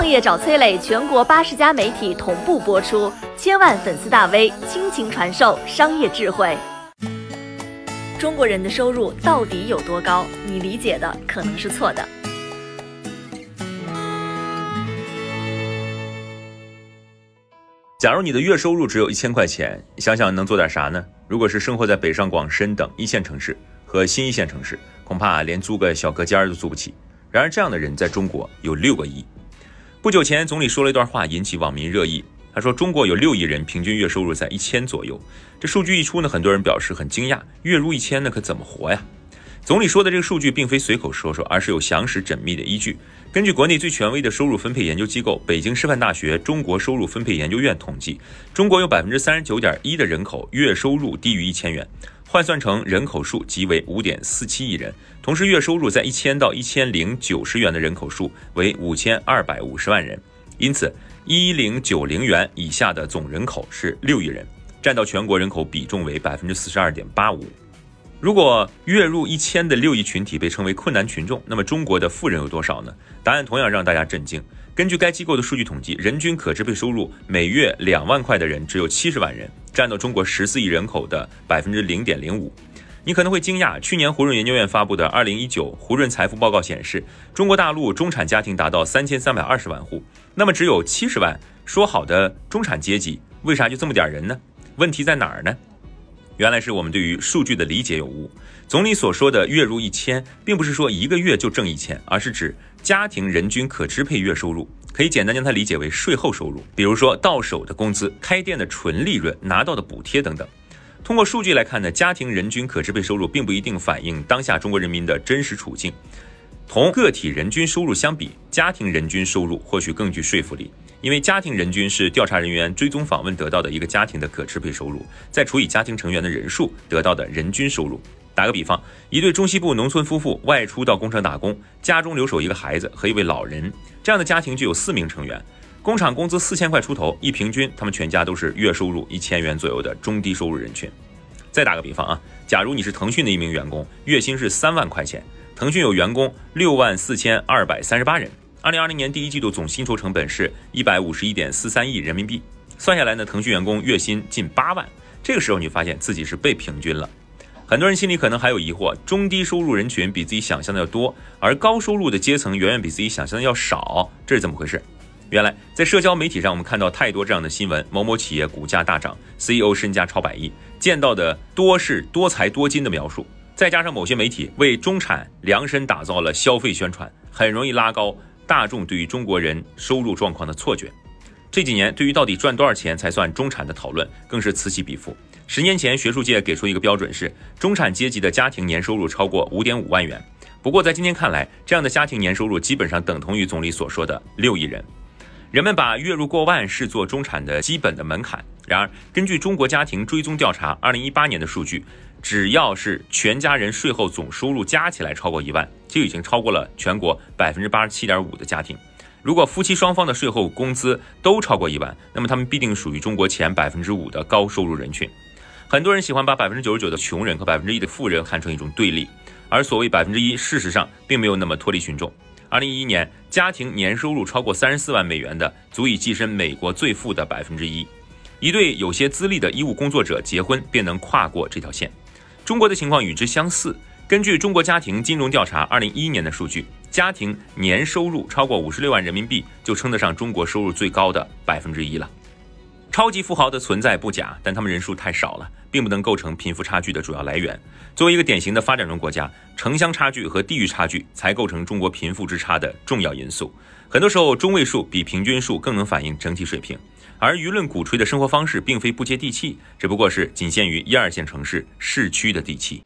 创业找崔磊，全国八十家媒体同步播出，千万粉丝大 V 倾情传授商业智慧。中国人的收入到底有多高？你理解的可能是错的。假如你的月收入只有一千块钱，想想能做点啥呢？如果是生活在北上广深等一线城市和新一线城市，恐怕连租个小隔间都租不起。然而，这样的人在中国有六个亿。不久前，总理说了一段话，引起网民热议。他说：“中国有六亿人，平均月收入在一千左右。”这数据一出呢，很多人表示很惊讶。月入一千，那可怎么活呀？总理说的这个数据并非随口说说，而是有详实缜密的依据。根据国内最权威的收入分配研究机构北京师范大学中国收入分配研究院统计，中国有百分之三十九点一的人口月收入低于一千元。换算成人口数即为五点四七亿人，同时月收入在一千到一千零九十元的人口数为五千二百五十万人，因此一零九零元以下的总人口是六亿人，占到全国人口比重为百分之四十二点八五。如果月入一千的六亿群体被称为困难群众，那么中国的富人有多少呢？答案同样让大家震惊。根据该机构的数据统计，人均可支配收入每月两万块的人只有七十万人，占到中国十四亿人口的百分之零点零五。你可能会惊讶，去年胡润研究院发布的《二零一九胡润财富报告》显示，中国大陆中产家庭达到三千三百二十万户，那么只有七十万说好的中产阶级，为啥就这么点人呢？问题在哪儿呢？原来是我们对于数据的理解有误。总理所说的月入一千，并不是说一个月就挣一千，而是指家庭人均可支配月收入。可以简单将它理解为税后收入，比如说到手的工资、开店的纯利润、拿到的补贴等等。通过数据来看呢，家庭人均可支配收入并不一定反映当下中国人民的真实处境。同个体人均收入相比，家庭人均收入或许更具说服力。因为家庭人均是调查人员追踪访问得到的一个家庭的可支配收入，再除以家庭成员的人数得到的人均收入。打个比方，一对中西部农村夫妇外出到工厂打工，家中留守一个孩子和一位老人，这样的家庭就有四名成员，工厂工资四千块出头，一平均，他们全家都是月收入一千元左右的中低收入人群。再打个比方啊，假如你是腾讯的一名员工，月薪是三万块钱，腾讯有员工六万四千二百三十八人。二零二零年第一季度总薪酬成本是一百五十一点四三亿人民币，算下来呢，腾讯员工月薪近八万。这个时候你发现自己是被平均了。很多人心里可能还有疑惑：中低收入人群比自己想象的要多，而高收入的阶层远远比自己想象的要少，这是怎么回事？原来在社交媒体上，我们看到太多这样的新闻：某某企业股价大涨，CEO 身家超百亿，见到的多是多财多金的描述。再加上某些媒体为中产量身打造了消费宣传，很容易拉高。大众对于中国人收入状况的错觉，这几年对于到底赚多少钱才算中产的讨论更是此起彼伏。十年前，学术界给出一个标准是中产阶级的家庭年收入超过五点五万元。不过在今天看来，这样的家庭年收入基本上等同于总理所说的六亿人。人们把月入过万视作中产的基本的门槛。然而，根据中国家庭追踪调查二零一八年的数据。只要是全家人税后总收入加起来超过一万，就已经超过了全国百分之八十七点五的家庭。如果夫妻双方的税后工资都超过一万，那么他们必定属于中国前百分之五的高收入人群。很多人喜欢把百分之九十九的穷人和百分之一的富人看成一种对立，而所谓百分之一，事实上并没有那么脱离群众。二零一一年，家庭年收入超过三十四万美元的，足以跻身美国最富的百分之一。一对有些资历的医务工作者结婚，便能跨过这条线。中国的情况与之相似。根据中国家庭金融调查二零一一年的数据，家庭年收入超过五十六万人民币，就称得上中国收入最高的百分之一了。超级富豪的存在不假，但他们人数太少了，并不能构成贫富差距的主要来源。作为一个典型的发展中国家，城乡差距和地域差距才构成中国贫富之差的重要因素。很多时候，中位数比平均数更能反映整体水平。而舆论鼓吹的生活方式并非不接地气，只不过是仅限于一二线城市市区的地气。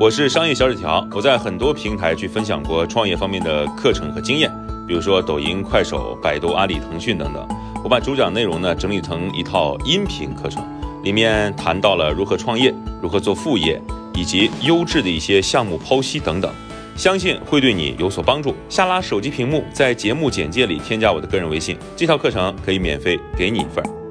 我是商业小纸条，我在很多平台去分享过创业方面的课程和经验，比如说抖音、快手、百度、阿里、腾讯等等。我把主讲内容呢整理成一套音频课程，里面谈到了如何创业、如何做副业，以及优质的一些项目剖析等等。相信会对你有所帮助。下拉手机屏幕，在节目简介里添加我的个人微信，这套课程可以免费给你一份。